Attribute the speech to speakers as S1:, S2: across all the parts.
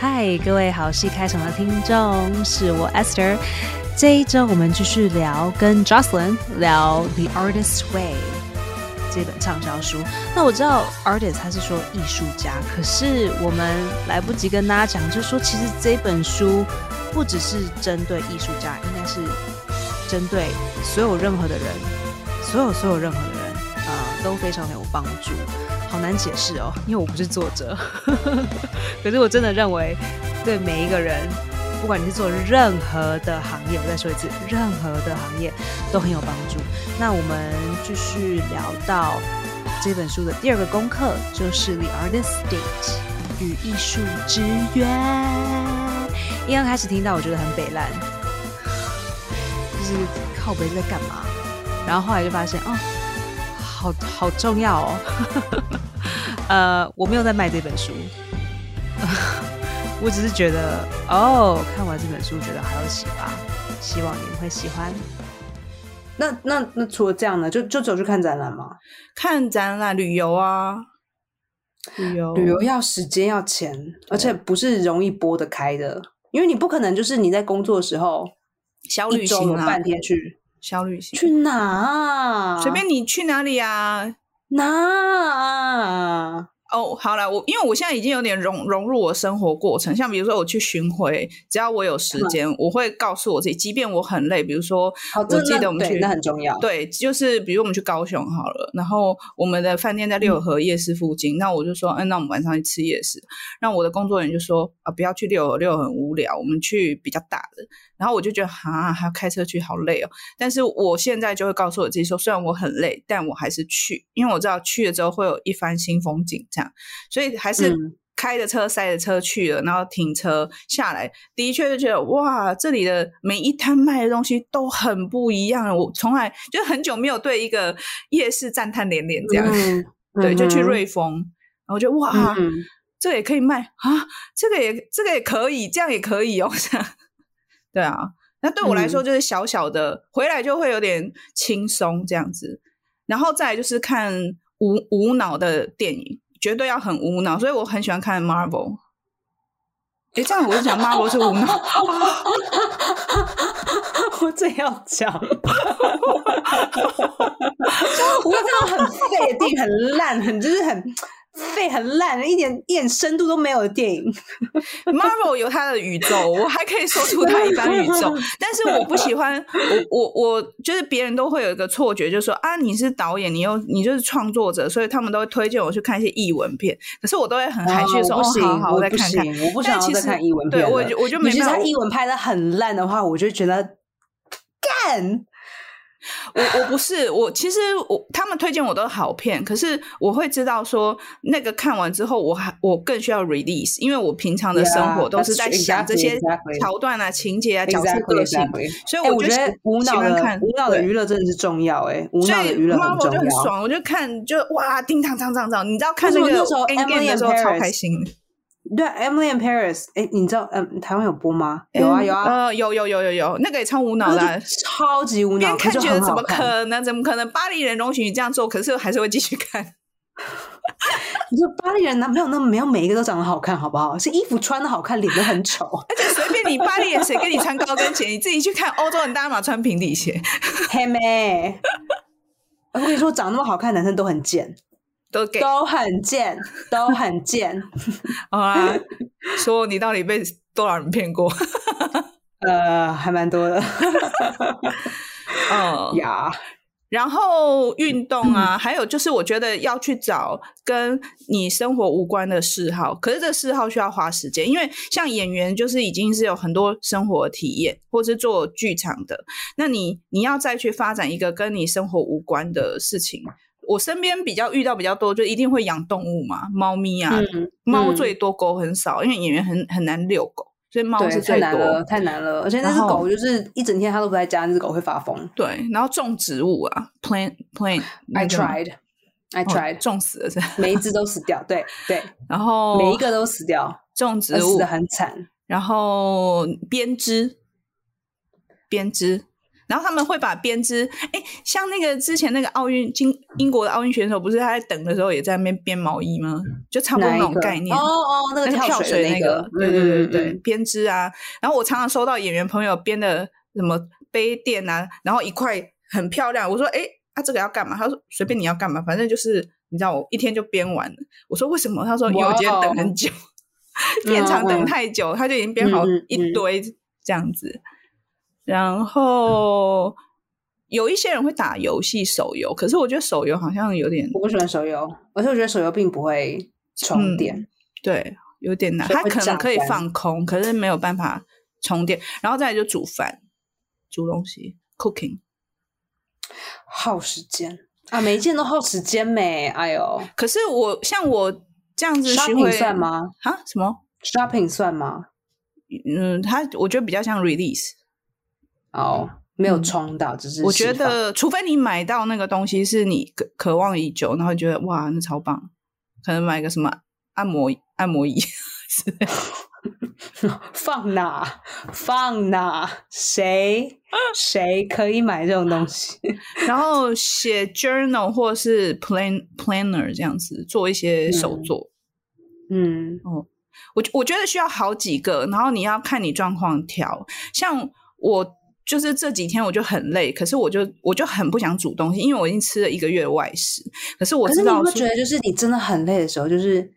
S1: 嗨，各位好戏开场的听众，是我 Esther。这一周我们继续聊跟 Jocelyn 聊《The Artist's Way》这本畅销书。那我知道 artist 他是说艺术家，可是我们来不及跟大家讲，就是说其实这本书不只是针对艺术家，应该是针对所有任何的人，所有所有任何的人，呃，都非常有帮助。好难解释哦，因为我不是作者，可是我真的认为对每一个人。不管你是做任何的行业，我再说一次，任何的行业都很有帮助。那我们继续聊到这本书的第二个功课，就是《The Artist State》与艺术之约。一刚开始听到，我觉得很北烂，就是靠北在干嘛？然后后来就发现，哦，好好重要哦。呃，我没有在卖这本书。我只是觉得，哦，看完这本书觉得好有启发，希望你们会喜欢。
S2: 那那那除了这样呢？就就走去看展览吗？
S3: 看展览、旅游啊，旅游
S2: 旅游要时间要钱，而且不是容易拨得开的，因为你不可能就是你在工作的时候
S3: 小旅行啊，
S2: 半天去
S3: 小旅行
S2: 去哪？
S3: 随便你去哪里啊？
S2: 哪？
S3: 哦，好了，我因为我现在已经有点融融入我生活过程，像比如说我去巡回，只要我有时间，我会告诉我自己，即便我很累，比如说，我记得我们去
S2: 那很重要，
S3: 对，就是比如我们去高雄好了，然后我们的饭店在六合夜市附近，那我就说，嗯，那我们晚上去吃夜市，那我的工作人员就说，啊，不要去六合，六合很无聊，我们去比较大的。然后我就觉得啊，还要开车去，好累哦。但是我现在就会告诉我自己说，虽然我很累，但我还是去，因为我知道去了之后会有一番新风景，这样。所以还是开着车、塞着车去了，然后停车下来，的确就觉得哇，这里的每一摊卖的东西都很不一样。我从来就很久没有对一个夜市赞叹连连这样。对，就去瑞丰，然后就哇，这个也可以卖啊，这个也这个也可以，这样也可以哦。对啊，那对我来说就是小小的，回来就会有点轻松这样子，然后再就是看无无脑的电影，绝对要很无脑，所以我很喜欢看 Marvel。哎，这样我就讲 Marvel 是无脑，
S2: 我这要讲，我看到很废的电影，很烂，很就是很。废很烂，一点一点深度都没有的电影。
S3: Marvel 有它的宇宙，我还可以说出它一般宇宙，但是我不喜欢。我我我就是别人都会有一个错觉，就是说啊，你是导演，你又你就是创作者，所以他们都会推荐我去看一些译文片。可是我都会很含蓄说，
S2: 不行，
S3: 我
S2: 不行，我不想要再看译文
S3: 片。对我我就没。
S2: 其实他译文拍的很烂的话，我就觉得干。
S3: 我我不是我，其实我他们推荐我都好片，可是我会知道说那个看完之后，我还我更需要 release，因为我平常的生活都是在想这些桥段啊、情节啊、角色个性，所以
S2: 我
S3: 觉
S2: 得无脑的看无脑的娱乐真的是重要哎，无脑的娱乐很重
S3: 要。爽，我就看就哇，叮当当当当，你知道看那个 Endgame 的时候超开心。
S2: 对，Emily in Paris，哎，你知道，嗯，台湾有播吗？有啊，有啊，
S3: 呃，有有有有有，那个也超无脑的，
S2: 超级无脑，
S3: 看觉得怎么可能？怎么可能？巴黎人容许你这样做，可是还是会继续看。
S2: 你说巴黎人哪没有那么没有每一个都长得好看，好不好？是衣服穿的好看，脸都很丑，
S3: 而且随便你巴黎人谁跟你穿高跟鞋，你自己去看欧洲人，大家嘛穿平底鞋，
S2: 嘿妹。我跟你说，长那么好看男生都很贱。
S3: 都给
S2: 都很贱，都很贱。
S3: 好啊，说你到底被多少人骗过？
S2: 呃，还蛮多的。
S3: 嗯
S2: 呀，
S3: 然后运动啊，还有就是我觉得要去找跟你生活无关的嗜好，可是这嗜好需要花时间，因为像演员就是已经是有很多生活体验，或是做剧场的，那你你要再去发展一个跟你生活无关的事情。我身边比较遇到比较多，就一定会养动物嘛，猫咪啊，猫最多，狗很少，因为演员很很难遛狗，所以猫是最
S2: 多，太难了。而且那只狗就是一整天它都不在家，那只狗会发疯。
S3: 对，然后种植物啊，plant plant，I
S2: tried，I tried，
S3: 种死了是，
S2: 每一只都死掉，对对，
S3: 然后
S2: 每一个都死掉，
S3: 种植物。
S2: 死的很惨，
S3: 然后编织，编织。然后他们会把编织，哎，像那个之前那个奥运英英国的奥运选手，不是他在等的时候也在那边编毛衣吗？就差不多那种概念。
S2: 哦哦，那个
S3: 跳
S2: 水
S3: 那
S2: 个，
S3: 对对对对，编织啊。然后我常常收到演员朋友编的什么杯垫啊，然后一块很漂亮。我说，哎，啊这个要干嘛？他说随便你要干嘛，反正就是你知道，我一天就编完了。我说为什么？他说因为我今天等很久，片场等太久，他就已经编好一堆这样子。然后有一些人会打游戏手游，可是我觉得手游好像有点
S2: 我不喜欢手游，而且我觉得手游并不会充电，
S3: 对，有点难。它可能可以放空，可是没有办法充电。然后再来就煮饭，煮东西，cooking，
S2: 耗时间啊，每一件都耗时间没？哎呦，
S3: 可是我像我这样子
S2: ，shopping 算吗？
S3: 啊，什么
S2: shopping 算吗？
S3: 嗯，它我觉得比较像 release。
S2: 哦，没有冲到，只是
S3: 我觉得，除非你买到那个东西是你渴渴望已久，然后觉得哇，那超棒，可能买个什么按摩按摩椅，
S2: 放哪放哪，谁 谁可以买这种东西？
S3: 然后写 journal 或是 plan planner 这样子做一些手作，
S2: 嗯，
S3: 哦，我我觉得需要好几个，然后你要看你状况调，像我。就是这几天我就很累，可是我就我就很不想煮东西，因为我已经吃了一个月的外食。可是我知道，
S2: 你会觉得就是你真的很累的时候，就是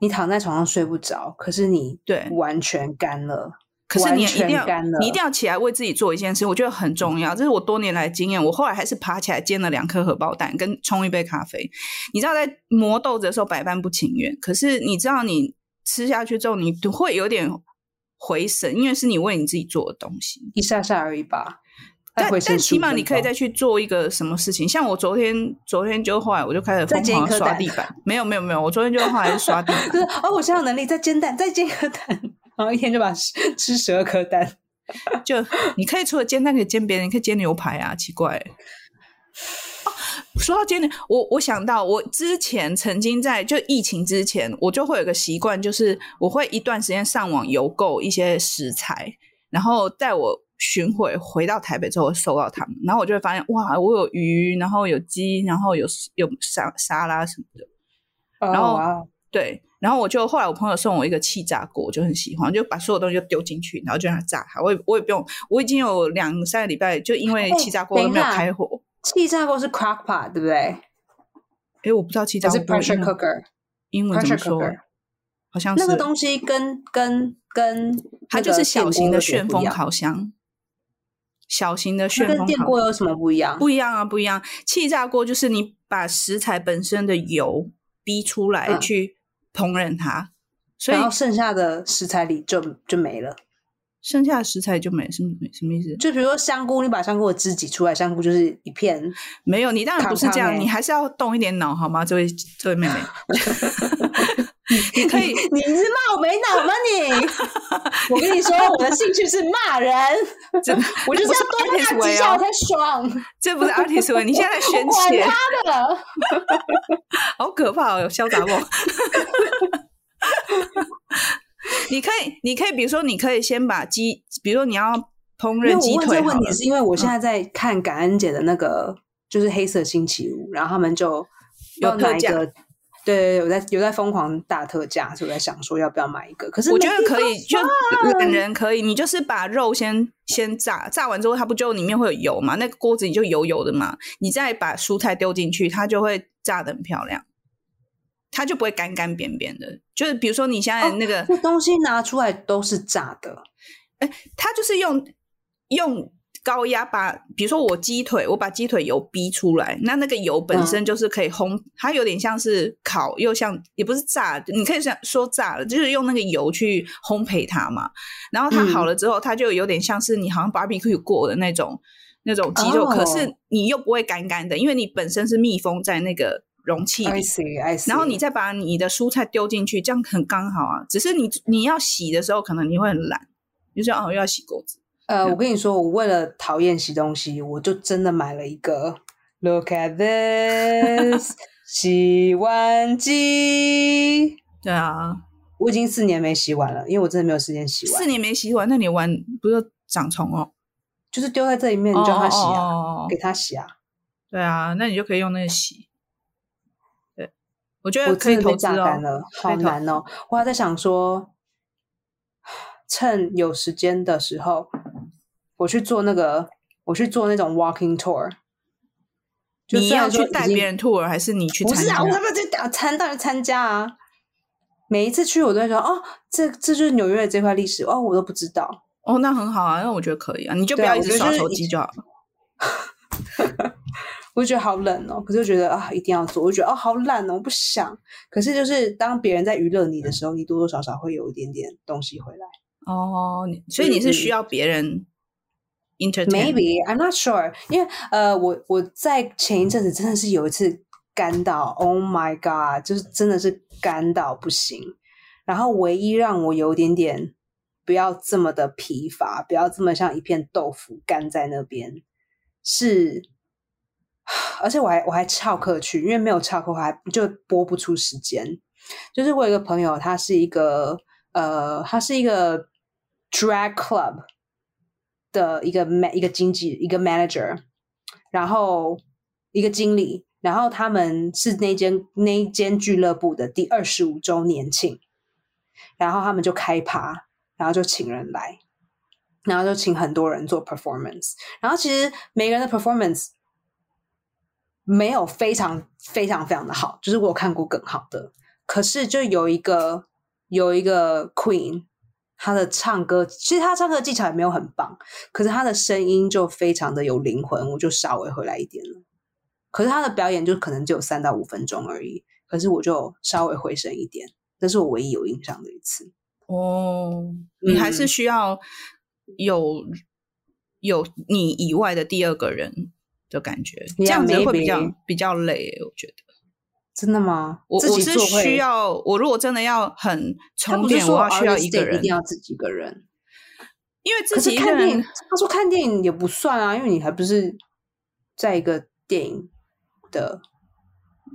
S2: 你躺在床上睡不着，可是你
S3: 对
S2: 完全干了，
S3: 可是你一定
S2: 要
S3: 你一定要起来为自己做一件事，我觉得很重要。这是我多年来经验。我后来还是爬起来煎了两颗荷包蛋，跟冲一杯咖啡。你知道，在磨豆子的时候百般不情愿，可是你知道，你吃下去之后，你会有点。回神，因为是你为你自己做的东西，
S2: 一下下而已吧。
S3: 但但起码你可以再去做一个什么事情，像我昨天昨天就后来我就开始疯狂刷地板，没有没有没有，我昨天就后来刷地板。
S2: 哦，我现在有能力再煎蛋，再煎一颗蛋，然后一天就把吃十二颗蛋。
S3: 就你可以除了煎蛋，可以煎别人，你可以煎牛排啊，奇怪。说到煎蛋，我我想到我之前曾经在就疫情之前，我就会有个习惯，就是我会一段时间上网邮购一些食材，然后在我巡回回到台北之后收到它们，然后我就会发现哇，我有鱼，然后有鸡，然后有有沙沙拉什么的，然后对，然后我就后来我朋友送我一个气炸锅，我就很喜欢，就把所有东西都丢进去，然后就让它炸开，我也我也不用，我已经有两三个礼拜就因为气炸锅都没有开火。
S2: 气炸锅是 crock pot 对不对？
S3: 哎，我不知道气炸锅
S2: 是 pressure cooker，
S3: 英文怎么说？好像
S2: 那个东西跟跟跟
S3: 它就是小型的旋风烤箱，小型的旋风
S2: 跟电锅有什么不一样？
S3: 不一样啊，不一样。气炸锅就是你把食材本身的油逼出来去烹饪它，所
S2: 以剩下的食材里就就没了。
S3: 剩下的食材就没什么什么意思？
S2: 就比如说香菇，你把香菇的汁挤出来，香菇就是一片。
S3: 没有，你当然不是这样，你还是要动一点脑，好吗？这位这位妹妹，你可以，
S2: 你是骂我没脑吗？你，我跟你说，我的兴趣是骂人，我就是要多骂几下我才爽。
S3: 这不是 artist 为你现在宣泄
S2: 他的，
S3: 好可怕哦，潇洒不？你可以，你可以，比如说，你可以先把鸡，比如说你要烹饪鸡腿。
S2: 我问这个问题是因为我现在在看感恩节的那个，就是黑色星期五，然后他们就
S3: 有特价。
S2: 对对对，有在有在疯狂大特价，所以我在想说要不要买一个。可是
S3: 我觉得可以，就懒人可以，你就是把肉先先炸，炸完之后它不就里面会有油嘛？那个锅子你就油油的嘛，你再把蔬菜丢进去，它就会炸的很漂亮。它就不会干干扁扁的，就是比如说你现在那个
S2: 东西拿出来都是炸的，
S3: 哎，它就是用用高压把，比如说我鸡腿，我把鸡腿油逼出来，那那个油本身就是可以烘，它有点像是烤，又像也不是炸，你可以说说炸了，就是用那个油去烘焙它嘛。然后它好了之后，它就有点像是你好像 barbecue 过的那种那种鸡肉，可是你又不会干干的，因为你本身是密封在那个。容器里，然后你再把你的蔬菜丢进去，这样很刚好啊。只是你你要洗的时候，可能你会很懒，就说哦又要洗锅子。
S2: 呃，我跟你说，我为了讨厌洗东西，我就真的买了一个。Look at this，洗碗机。
S3: 对啊，
S2: 我已经四年没洗碗了，因为我真的没有时间洗碗。
S3: 四年没洗碗，那你碗不是长虫哦？
S2: 就是丢在这里面，你叫他洗啊，
S3: 哦
S2: 给他洗啊。
S3: 对啊，那你就可以用那个洗。对，我觉
S2: 我
S3: 得可以投资
S2: 了，好难哦！我还在想说，趁有时间的时候，我去做那个，我去做那种 walking tour。就
S3: 你要去带别人 tour，还是你去参加？
S2: 不是啊，我他妈在打参当然参加啊！每一次去，我都会说哦，这这就是纽约的这块历史哦，我都不知道。
S3: 哦，那很好啊，那我觉得可以啊，你就不要一直刷
S2: 我觉得就是一
S3: 手机就好了。
S2: 我就觉得好冷哦，可是我觉得啊，一定要做。我就觉得哦，好懒哦，我不想。可是就是当别人在娱乐你的时候，你多多少少会有一点点东西回来。
S3: 哦，所以你是需要别人。
S2: Maybe I'm not sure，因为呃，我我在前一阵子真的是有一次干到，Oh my God，就是真的是干到不行。然后唯一让我有一点点不要这么的疲乏，不要这么像一片豆腐干在那边，是，而且我还我还翘课去，因为没有翘课，我还就播不出时间。就是我有一个朋友，他是一个呃，他是一个 drag club 的一个 ma 一个经纪一个 manager，然后一个经理，然后他们是那间那间俱乐部的第二十五周年庆，然后他们就开趴，然后就请人来，然后就请很多人做 performance，然后其实每个人的 performance 没有非常非常非常的好，就是我有看过更好的，可是就有一个有一个 queen，她的唱歌其实她唱歌技巧也没有很棒，可是她的声音就非常的有灵魂，我就稍微回来一点了。可是她的表演就可能只有三到五分钟而已，可是我就稍微回神一点，这是我唯一有印象的一次。
S3: 哦，你还是
S2: 嗯
S3: 需要有有你以外的第二个人的感觉，这样子会比较比较累，我觉得。
S2: 真的吗？
S3: 我我是需，要，我如果真的要很充电，我要需要一个人
S2: 一定，要自己一个人。
S3: 因为自
S2: 可
S3: 己一个
S2: 是看电影
S3: 人，，
S2: 他说看电影也不算啊，因为你还不是在一个电影的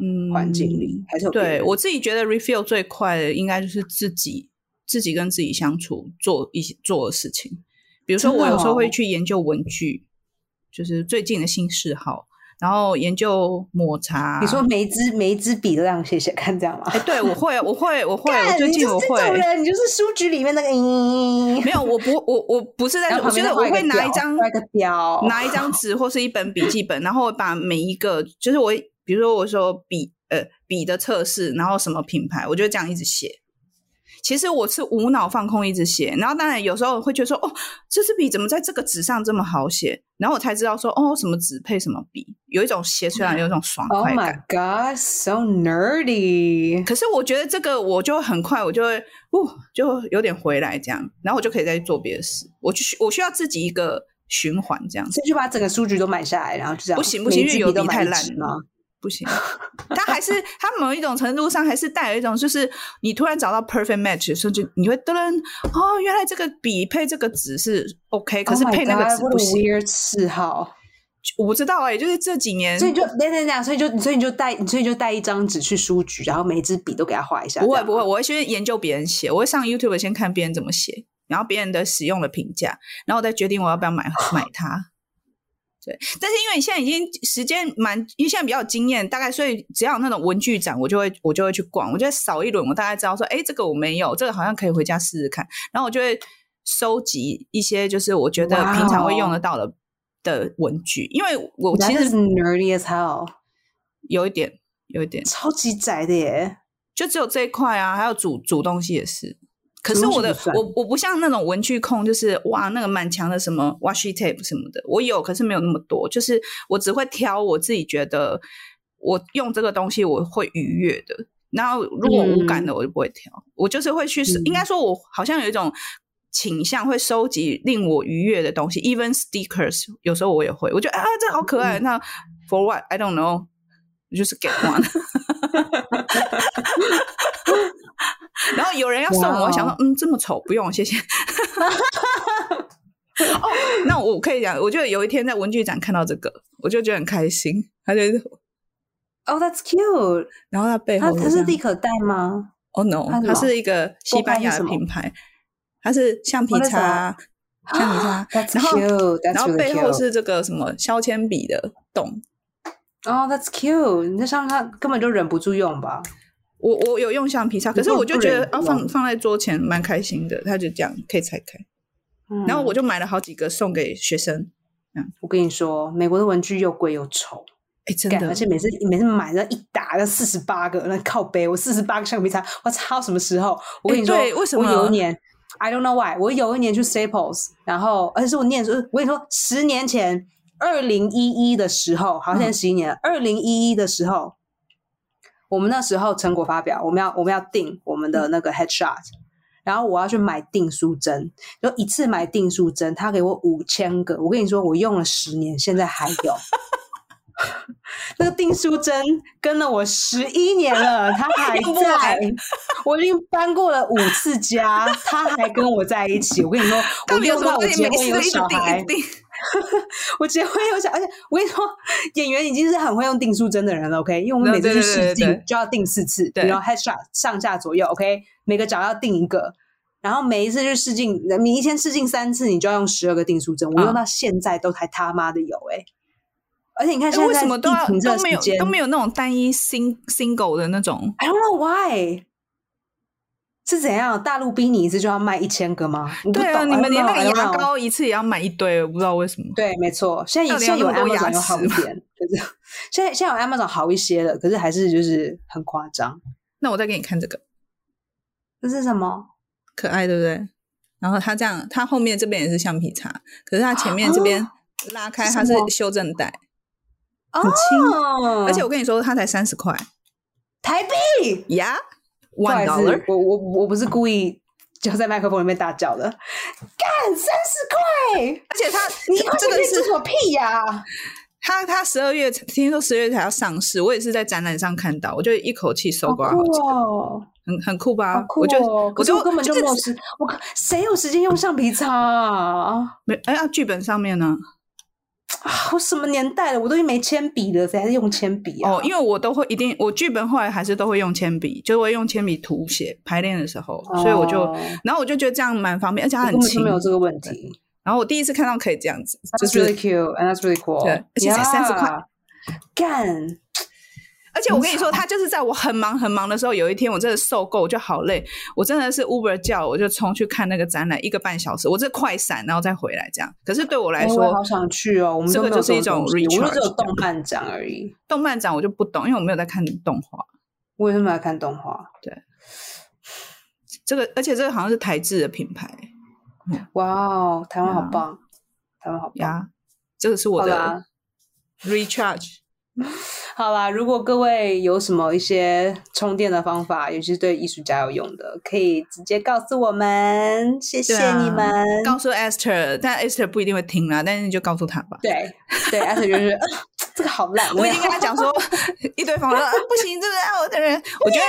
S3: 嗯
S2: 环境里，还是有
S3: 对我自己觉得 refill 最快的应该就是自己自己跟自己相处做一些做的事情，比如说我有时候会
S2: 哦
S3: 去研究文具，就是最近的新嗜好，然后研究抹茶。
S2: 你说每一支每一支笔都让写写看，这样吗？
S3: 哎，对我会，我会，我会，我最近我会。
S2: 人，你就是书局里面那个嗯，
S3: 没有，我不，我我不是在我觉得我会拿一张拿一张纸或是一本笔记本，然后我把每一个，就是我，比如说我说笔，呃，笔的测试，然后什么品牌，我就这样一直写。其实我是无脑放空一直写，然后当然有时候会觉得说，哦，这支笔怎么在这个纸上这么好写？然后我才知道说，哦，什么纸配什么笔，有一种写出来有一种爽
S2: Oh
S3: 快
S2: my。god, so nerdy！
S3: 可是我觉得这个我就很快，我就会，哦，就有点回来这样，然后我就可以再去做别的事。我就需我需要自己一个循环这样子。
S2: 所以就把整个书局都买下来，然后就这样。
S3: 不行不行，因为有
S2: 笔
S3: 笔太烂
S2: 一支吗？
S3: 不行，它还是它某一种程度上还是带有一种，就是你突然找到 perfect match，甚至你会噔噔哦，原来这个笔配这个纸是 OK，可是
S2: Oh
S3: 配那个纸不行。
S2: 嗜好。
S3: 我不知道哎、就是这几年
S2: 所以就等等等，所以就所以你就带，所以就带一张纸去书局，然后每一支笔都给他画一下。
S3: 不会不会，，我会先研究别人写，我会上 YouTube 先看别人怎么写，然后别人的使用的评价，然后我再决定我要不要买买它。对，但是因为你现在已经时间蛮，因为现在比较有经验，大概所以只要有那种文具展，我就会我就会去逛，我就会扫一轮，我大概知道说，哎，这个我没有，这个好像可以回家试试看，然后我就会收集一些就是我觉得平常会用
S2: 哦
S3: 得到的的文具，因为我其实
S2: nerdy as hell，
S3: 有一点有一点，
S2: 超级窄的耶。
S3: 就只有这一块啊，还有煮煮东西也是。可是我的我我不像那种文具控，就是哇那个满墙的什么 washi tape 什么的，我有，可是没有那么多。就是我只会挑我自己觉得我用这个东西我会愉悦的。然后如果无感的，我就不会挑。我就是会去，
S2: 嗯
S3: 应该说，我好像有一种倾向会收集令我愉悦的东西，even stickers，有时候我也会。我觉得啊，这好可爱。
S2: 嗯
S3: 那 for what I don't know，就是 get one。然后有人要送我，想说，嗯，这么丑，不用，谢谢。哦，那我可以讲，我就有一天在文具展看到这个，我就觉得很开心。他就
S2: ，Oh, that's cute。
S3: 然后他背后这样
S2: 是立可带吗？
S3: 哦 no，
S2: 它是
S3: 一个西班牙的品牌，它是橡皮擦，橡皮擦
S2: ，That's
S3: 然后
S2: cute. That's
S3: 然后背后是这个什么削铅笔的洞。
S2: 哦、t h a t s cute. 你在上面他根本就忍不住用吧？
S3: 我我有用橡皮擦，可是我就觉得啊，放放在桌前蛮开心的，他就这样可以拆开。
S2: 嗯
S3: 然后我就买了好几个送给学生。
S2: 嗯我跟你说，美国的文具又贵又丑，
S3: 哎，真的
S2: 而，且每次每次买那一打要四十八个，那靠背我四十八个橡皮擦，我操，什么时候？我跟你说，
S3: 对为什么
S2: 我有一年，I don't know why，我有一年去 Staples，然后而且是我念书，我跟你说，十年前，二零一一的时候，好像现在十一年，二零一一的时候，我们那时候成果发表，我们要我们要定我们的那个 headshot。然后我要去买订书针，就一次买订书针，他给我五千个。我跟你说，我用了十年，现在还有。那个订书针跟了我十一年了，它还 在。我已经搬过了五次家，它还跟我在一起。我跟你说，我用到我结婚有小孩？我结婚又想，而且我跟你说，演员已经是很会用定数针的人了。OK，因为我们每次去试镜就要定四次，
S3: 对
S2: 然后 headshot 上下左右，OK，每个角要定一个。然后每一次去试镜，你一天试镜三次，你就要用十二个定数针。我用
S3: 嗯
S2: 到现在都还他妈的有哎、而且你看
S3: 哎
S2: 现在在
S3: 为什么都要都没有都没有那种单一 sing single 的那种
S2: ？I don't know why，是怎样？大陆逼你一次就要卖一千个吗？
S3: 对啊，
S2: 懂
S3: 你们连那个牙膏一次也要买一堆，我不知道为什么。
S2: 对，没错，现在现在有 Amazon
S3: 牙
S2: 有好一点，可是现在现在有 Amazon 好一些了，可是还是就是很夸张。
S3: 那我再给你看这个，
S2: 这是什么？
S3: 可爱对不对？然后它这样，它后面这边也是橡皮擦，可是它前面这边拉开，它是修正带，
S2: 很
S3: 轻而且我跟你说，它才三十块
S2: 台币
S3: 呀，one dollar。
S2: 我我我不是故意就在麦克风里面大叫的，干三十块，
S3: 而且他
S2: 你一块钱
S3: 这个是
S2: 什么屁呀、
S3: 他他十二月听说十二月才要上市，我也是在展览上看到，我就一口气搜刮好几个，
S2: 哦！
S3: 很很酷吧？
S2: 好酷
S3: 我就我就
S2: 根本就没有时，我靠谁有时间用橡皮擦啊？
S3: 没哎呀，剧本上面呢？
S2: 啊，我什么年代了？我都已经没铅笔了，谁还是用铅笔啊？
S3: 哦，因为我都会一定，我剧本后来还是都会用铅笔，就会用铅笔涂写排练的时候，所以我就
S2: 哦，
S3: 然后我就觉得这样蛮方便，而且它很轻
S2: 没。有这个问题。
S3: 然后我第一次看到可以这样子，就
S2: That's really
S3: 是
S2: cute and that's really cool。
S3: 对而且才三十
S2: 块干，
S3: 而且我跟你说，他就是在我很忙很忙的时候，有一天我真的受够，我就好累，我真的是 Uber 叫我就冲去看那个展览，一个半小时，我这快闪，然后再回来这样。可是对我来
S2: 说我好想去哦。我们
S3: 这个就是一种
S2: 这东西我们只有动漫展而已。
S3: 动漫展我就不懂，因为我没有在看动画。
S2: 我为什么要看动画？
S3: 对这个，而且这个好像是台制的品牌
S2: 哇哦，台湾好
S3: 呀
S2: 棒，台湾好棒。
S3: 呀，这个是我的 recharge。
S2: 好啦，如果各位有什么一些充电的方法，尤其是对艺术家有用的，可以直接告诉我们，谢谢你们。
S3: 告诉 Esther，但 Esther 不一定会听啦，但是你就告诉他吧。
S2: 对对，，Esther 就是、呃这个好烂，
S3: 我已经跟他讲说，一堆方法说、啊、不行，这个爱我的人，我觉得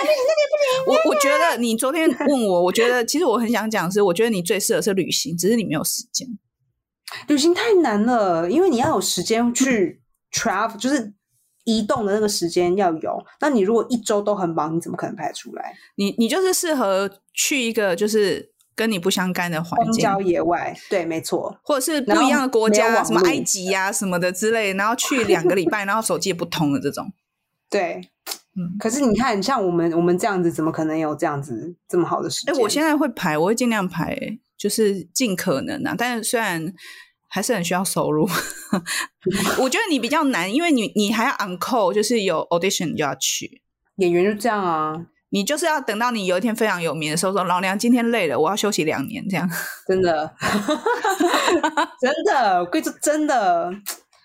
S3: 我我觉得你昨天 问我，我觉得其实我很想讲是，我觉得你最适合是旅行，只是你没有时间。
S2: 旅行太难了，因为你要有时间去 travel，就是移动的那个时间要有。那你如果一周都很忙，你怎么可能排出来？
S3: 你你就是适合去一个就是跟你不相干的环境，
S2: 荒郊野外，对，没错。
S3: 或者是不一样的国家，什么埃及呀、什么的之类，然后去两个礼拜，然后手机也不通的这种。
S2: 对，
S3: 嗯
S2: 可是你看，像我们我们这样子，怎么可能有这样子这么好的时
S3: 哎、
S2: 间？
S3: 我现在会排，我会尽量排、欸就是尽可能啊。但是虽然还是很需要收入，我觉得你比较难，因为你你还要 on call，就是有 audition 你就要去。
S2: 演员就这样啊，
S3: 你就是要等到你有一天非常有名的时候，说老娘今天累了，我要休息两年，这样。
S2: 真的，真的，我跟你说，真的，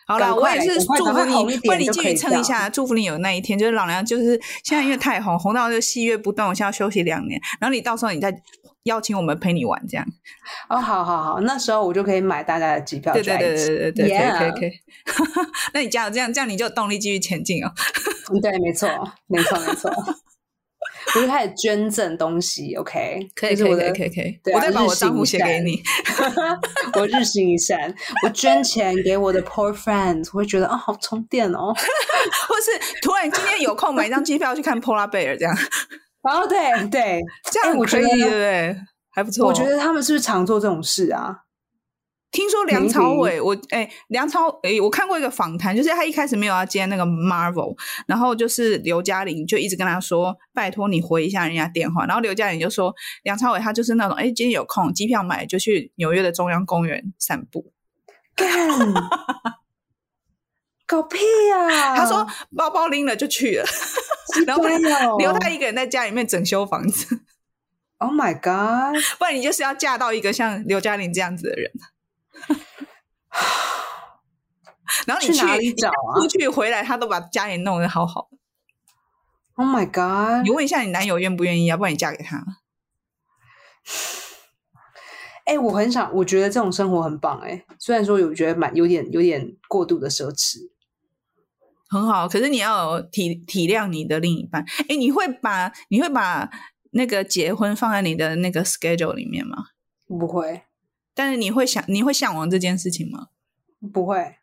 S3: 好啦，
S2: 赶快
S3: 我也是祝福你，为你继续撑一下，祝福你有那一天。就是老娘就是现在因为太红，红到就戏约不断，我现在要休息两年，然后你到时候你再邀请我们陪你玩，这样。
S2: 哦，好好好，那时候我就可以买大家的机票，
S3: 对对对对对对，可以可以可以。那你加油，这样这样你就有动力继续前进哦。
S2: 嗯对，没错，没错，没错。我就开始捐赠东西，OK，
S3: 可以可以可以可以我再把我账户写给你。
S2: 我日行一善，我捐钱给我的 poor friends，我会觉得啊、好充电哦。
S3: 或是突然今天有空买一张机票去看 Polar Bear，这样
S2: 然后对对，
S3: 这样
S2: 哎我觉得
S3: 很可以，对不对？还不错。
S2: 我觉得他们是不是常做这种事啊？
S3: 听说梁朝伟，我哎，梁朝哎，我看过一个访谈，就是他一开始没有要接那个 Marvel，然后就是刘嘉玲就一直跟他说，拜托你回一下人家电话，然后刘嘉玲就说，梁朝伟他就是那种，哎，今天有空，机票买就去纽约的中央公园散步。
S2: 干，搞屁呀、
S3: 他说包包拎了就去了，然后留他一个人在家里面整修房子
S2: ，，Oh my god！
S3: 不然你就是要嫁到一个像刘嘉玲这样子的人。然后你
S2: 去哪里找啊
S3: 出去回来，他都把家里弄得好好的。
S2: Oh my god！
S3: 你问一下你男友愿不愿意啊？不然你嫁给他。
S2: 哎、我很想，我觉得这种生活很棒哎、虽然说有觉得蛮有点有点过度的奢侈，
S3: 很好，可是你要有体体谅你的另一半。哎，你会把你会把那个结婚放在你的那个 schedule 里面吗？
S2: 不会
S3: 但是你会想你会向往这件事情吗？
S2: 不会，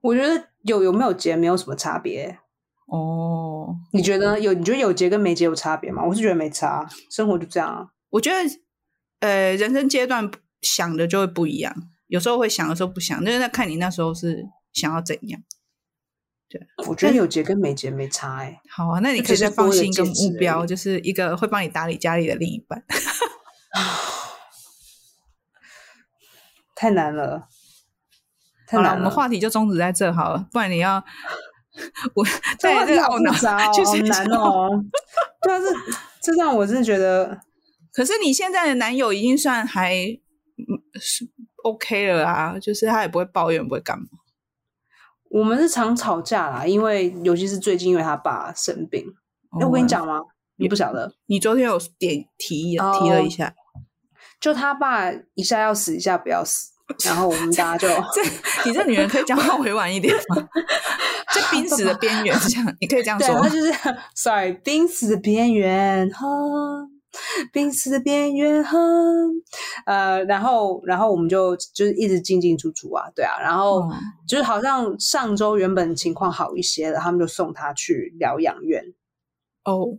S2: 我觉得有有没有结没有什么差别。
S3: 哦，
S2: 你觉得有？你觉得有结跟没结有差别吗？我是觉得没差，生活就这样啊。
S3: 我觉得呃，人生阶段想的就会不一样，有时候会想，有时候不想，就是在看你那时候是想要怎样。
S2: 我觉得有结跟没结没差哎、
S3: 好啊，那你可以再放心一个目标，就是一个会帮你打理家里的另一半。
S2: 太难了，太难
S3: 我们话题就终止在这好了，不然你要 我
S2: 这
S3: 带
S2: 话题好
S3: 着这个懊恼
S2: 复杂哦，好。难哦。对啊，这这让我真的觉得
S3: 可是你现在的男友已经算还嗯是 OK 了啊，就是他也不会抱怨，不会干嘛。
S2: 我们是常吵架啦，因为尤其是最近因为他爸生病。哎、我跟你
S3: 哦，
S2: 讲吗？你不晓得，
S3: 你昨天有点提
S2: 哦
S3: 提了一下，
S2: 就他爸一下要死，一下不要死，然后我们大家就
S3: 这你这女人可以讲话委婉一点吗？在濒死的边缘，这样你可以这样
S2: 对，
S3: 说对
S2: 他？就是 sorry，濒死的边缘，哈，濒死的边缘，哈，呃，然后然后我们就就是一直进进出出啊，对啊，然后
S3: 哦
S2: 就是好像上周原本情况好一些了，他们就送他去疗养院，
S3: 哦，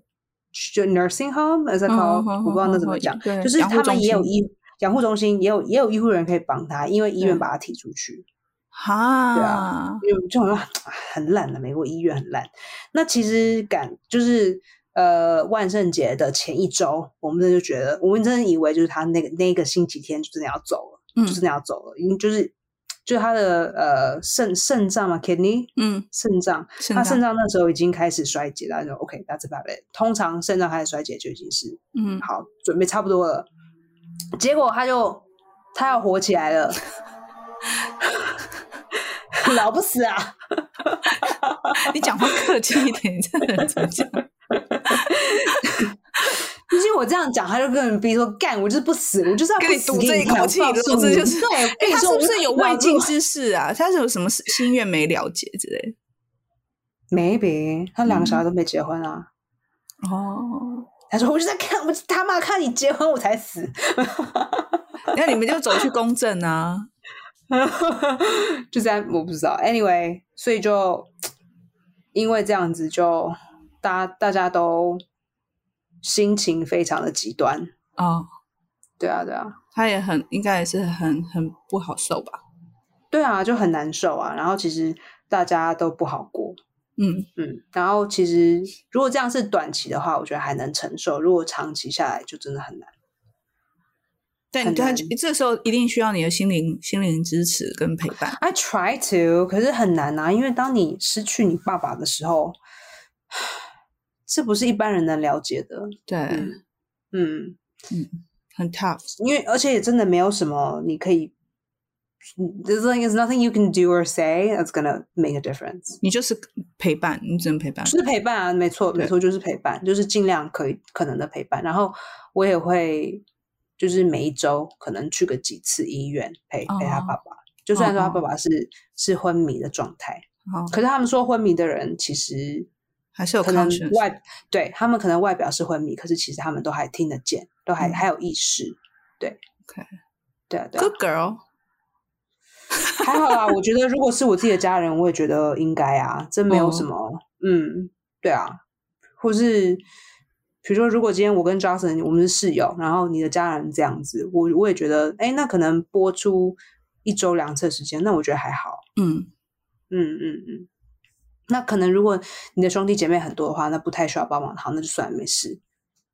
S2: 就 nursing home as a call，、我不知道那怎么
S3: 嗯
S2: 讲，
S3: 对
S2: 就是他们也有医养护中心，也有也有医护人员可以帮他，因为医院把他踢出去。
S3: 哈，
S2: 对啊因为就好像很烂的，美国医院很烂。那其实感就是呃万圣节的前一周，我们真的就觉得，我们真的以为就是他那个那个星期天就真的要走了，
S3: 嗯
S2: 就真的要走了，因为就是就是他的呃肾肾脏嘛，kidney
S3: 嗯，
S2: 肾脏，他肾脏那时候已经开始衰竭了，就 OK，that's about it。通常肾脏开始衰竭就已经是
S3: 嗯，
S2: 好准备差不多了，结果他就他要火起来了。老不死啊！
S3: 你讲话客气一点，你这个人怎么讲？
S2: 毕竟我这样讲，他就跟人逼说干，我就是不死，我就是要
S3: 跟你
S2: 死
S3: 赌这一口气，
S2: 告
S3: 老
S2: 诉你
S3: 子就是。
S2: 对，
S3: 哎、他是不是有未尽之事啊？他是有什么心愿没了结之类的
S2: ？？maybe 他两个小孩都没结婚啊。
S3: 哦，
S2: 他说我就在看，我他妈看你结婚我才死。
S3: 那你们就走去公证啊。
S2: 就在，我不知道。Anyway，所以就因为这样子就，大家大家都心情非常的极端。
S3: 哦，
S2: 对啊，对啊，
S3: 他也很应该也是很很不好受吧？
S2: 对啊，就很难受啊。然后其实大家都不好过。
S3: 嗯，
S2: 嗯，然后其实如果这样是短期的话，我觉得还能承受；如果长期下来，就真的很难。很
S3: 但他
S2: 难
S3: 这时候一定需要你的心灵心灵支持跟陪伴。
S2: I try to，可是很难啊，因为当你失去你爸爸的时候，这不是一般人能了解的。
S3: 对，
S2: 嗯嗯，
S3: 很 tough。
S2: 因为而且也真的没有什么你可以，there's like there's nothing you can do or say that's gonna make a difference。
S3: 你就是陪伴，你只能陪伴。
S2: 就是陪伴啊，没错，
S3: 对
S2: 没错，就是陪伴，就是尽量可以可能的陪伴。然后我也会，就是每一周可能去个几次医院陪陪他
S3: 哦
S2: 爸爸。就虽然说他
S3: 哦
S2: 爸爸是是昏迷的状态，
S3: 好，
S2: 可是他们说昏迷的人其实
S3: 还是有
S2: 可能。外对他们可能外表是昏迷，可是其实他们都还听得见，都还、
S3: 嗯
S2: 还有意识。对
S3: OK
S2: 对啊，对啊
S3: Good girl。
S2: 还好啦。我觉得如果是我自己的家人，我也觉得应该啊，真没有
S3: 哦
S2: 什么，嗯，对啊，或是比如说，如果今天我跟 Johnson 我们是室友，然后你的家人这样子，我我也觉得，哎，那可能播出一周两次的时间，那我觉得还好。
S3: 嗯，
S2: 嗯嗯嗯。那可能如果你的兄弟姐妹很多的话，那不太需要帮忙，好，那就算，没事。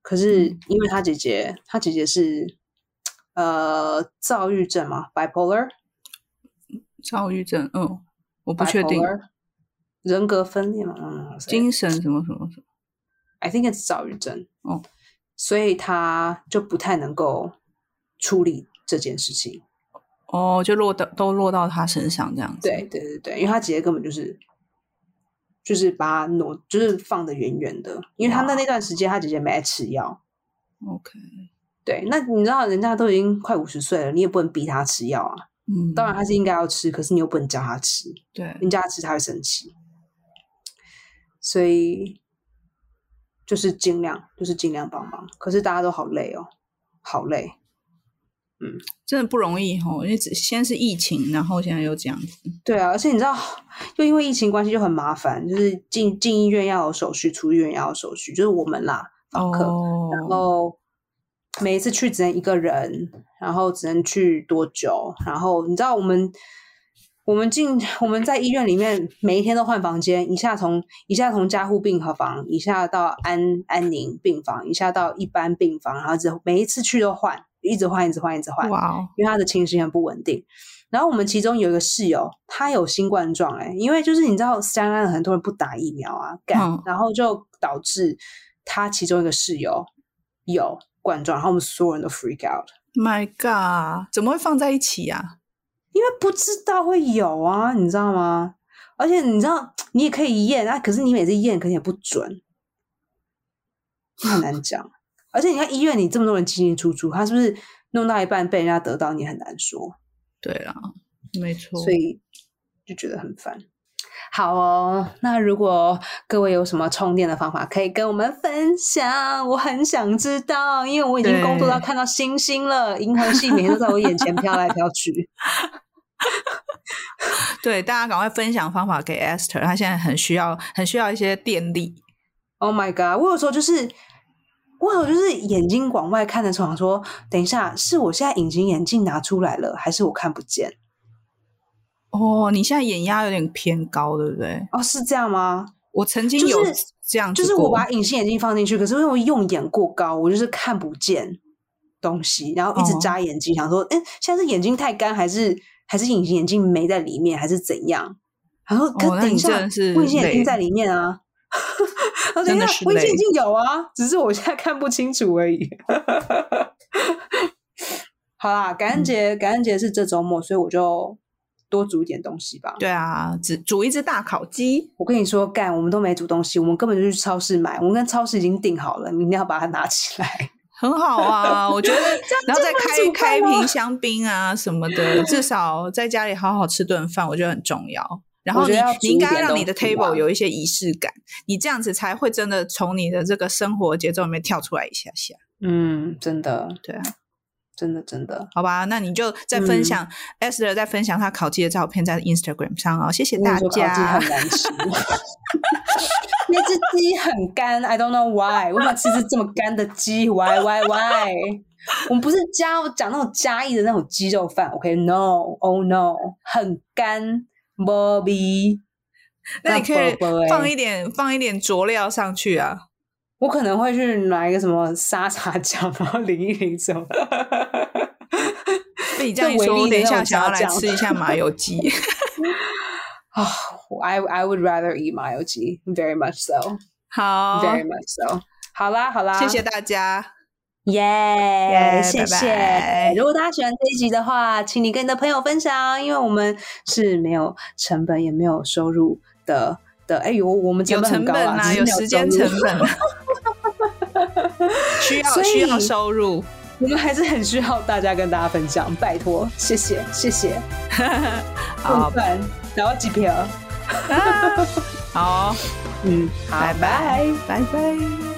S2: 可是
S3: 嗯
S2: 因为他姐姐，他姐姐是呃躁郁症嘛，bipolar，
S3: 躁郁症，嗯，我不确定
S2: ，bipolar，人格分裂嘛，嗯，
S3: 精神什么什么什么，
S2: I think it's 躁郁症。
S3: 哦，
S2: 所以他就不太能够处理这件事情。
S3: 哦，就落到都落到他身上这样子。
S2: 对对对对，因为他姐姐根本就是就是把他挪，就是放的远远的，因为他那那段时间他姐姐没在吃药。
S3: ，OK，
S2: 对，那你知道人家都已经快五十岁了，你也不能逼他吃药啊。
S3: 嗯，
S2: 当然他是应该要吃，可是你又不能叫他吃，
S3: 对，
S2: 你叫他吃他会生气。所以就是尽量，就是尽量帮忙。可是大家都好累哦，好累。
S3: 嗯真的不容易哦，因为只先是疫情，然后现在又这样子。
S2: 对啊，而且你知道，又因为疫情关系就很麻烦，就是进进医院要有手续，出医院要有手续，就是我们啦，访客，
S3: 哦，
S2: 然后每一次去只能一个人，然后只能去多久，然后你知道我们我们进我们在医院里面每一天都换房间，一下从一下从加护病房，一下到安安宁病房，一下到一般病房，然后每一次去都换，一直换，一直换，一直换。
S3: 哇哦，
S2: 因为他的情绪很不稳定。然后我们其中有一个室友，他有新冠状哎、因为就是你知道，三安很多人不打疫苗啊，干，
S3: 嗯
S2: 然后就导致他其中一个室友有冠状，然后我们所有人都 freak
S3: out，My God，怎么会放在一起啊？
S2: 因为不知道会有啊，你知道吗？而且你知道，你也可以验啊，可是你每次验可能也不准，很难讲。而且你看医院里这么多人进进出出，他是不是弄到一半被人家得到，你很难说。
S3: 对啊，没错，
S2: 所以就觉得很烦。好哦，那如果各位有什么充电的方法，可以跟我们分享，我很想知道，因为我已经工作到看到星星了，银河系每天都在我眼前飘来飘去。
S3: 对大家赶快分享方法给 Esther，她现在很需要很需要一些电力。
S2: Oh my god！我有时候就是，我有时候就是眼睛往外看的时候，想说，等一下，是我现在隐形眼镜拿出来了，还是我看不见？
S3: 哦，你现在眼压有点偏高，对不对？
S2: 哦，是这样吗？
S3: 我曾经有这样子
S2: 就是我把隐形眼镜放进去，可是因为我用眼过高，我就是看不见东西，然后一直
S3: 哦
S2: 眨眼睛，想说，哎、现在是眼睛太干，还是还是隐形眼镜没在里面，还是怎样？然后，可等一下，隐形眼镜在里面啊。我等
S3: 真
S2: 一下，
S3: 的是累
S2: 我隐形眼镜有啊，只是我现在看不清楚而已。好啦，感恩节，感恩节是这周末，所以我就多煮一点东西吧。
S3: 对啊，只煮一只大烤鸡。
S2: 我跟你说，干，我们都没煮东西，我们根本就去超市买，我们跟超市已经订好了，明天要把它拿起来。
S3: 很好啊，我觉得，然后再开开瓶香槟啊什么的，至少在家里好好吃顿饭，我觉得很重要。然后你你应该让你的 table
S2: 啊
S3: 有一些仪式感，你这样子才会真的从你的这个生活节奏里面跳出来一下下。
S2: 嗯，真的，
S3: 对啊，
S2: 真的，真的。
S3: 好吧，那你就再
S2: 嗯
S3: 分享、Esther 再分享他烤鸡的照片在 Instagram 上哦，谢谢大家
S2: 很。难吃，那只鸡很干，I don't know why，为什么吃只这么干的鸡？Why why why？我们不是加讲那种嘉义的那种鸡肉饭，OK？No，Oh、no，很干，Bobby。
S3: 那你可以放一点放一点佐料上去啊。
S2: 我可能会去买一个什么沙茶酱，然后淋一淋什么。
S3: 被你这样一说，我等一
S2: 一的那种
S3: 下想要来吃一下麻油鸡。
S2: 啊、i I would rather eat 麻油鸡，very much so，very
S3: 好
S2: ，much so。好啦，好啦，
S3: 谢谢大家。
S2: 耶
S3: 耶
S2: 谢谢
S3: 拜拜
S2: 如果大家喜欢这一集的话，请你跟你的朋友分享，因为我们是没有成本也没有收入的的。哎呦，我们
S3: 有
S2: 本很高啊，
S3: 成本啊，
S2: 有
S3: 有时间成本啊，需要需要收入。
S2: 我们还是很需要大家跟大家分享，拜托，谢谢，谢谢。
S3: 好
S2: 然后几票，
S3: 啊好，
S2: 嗯，好，
S3: 拜
S2: 拜。
S3: 拜拜。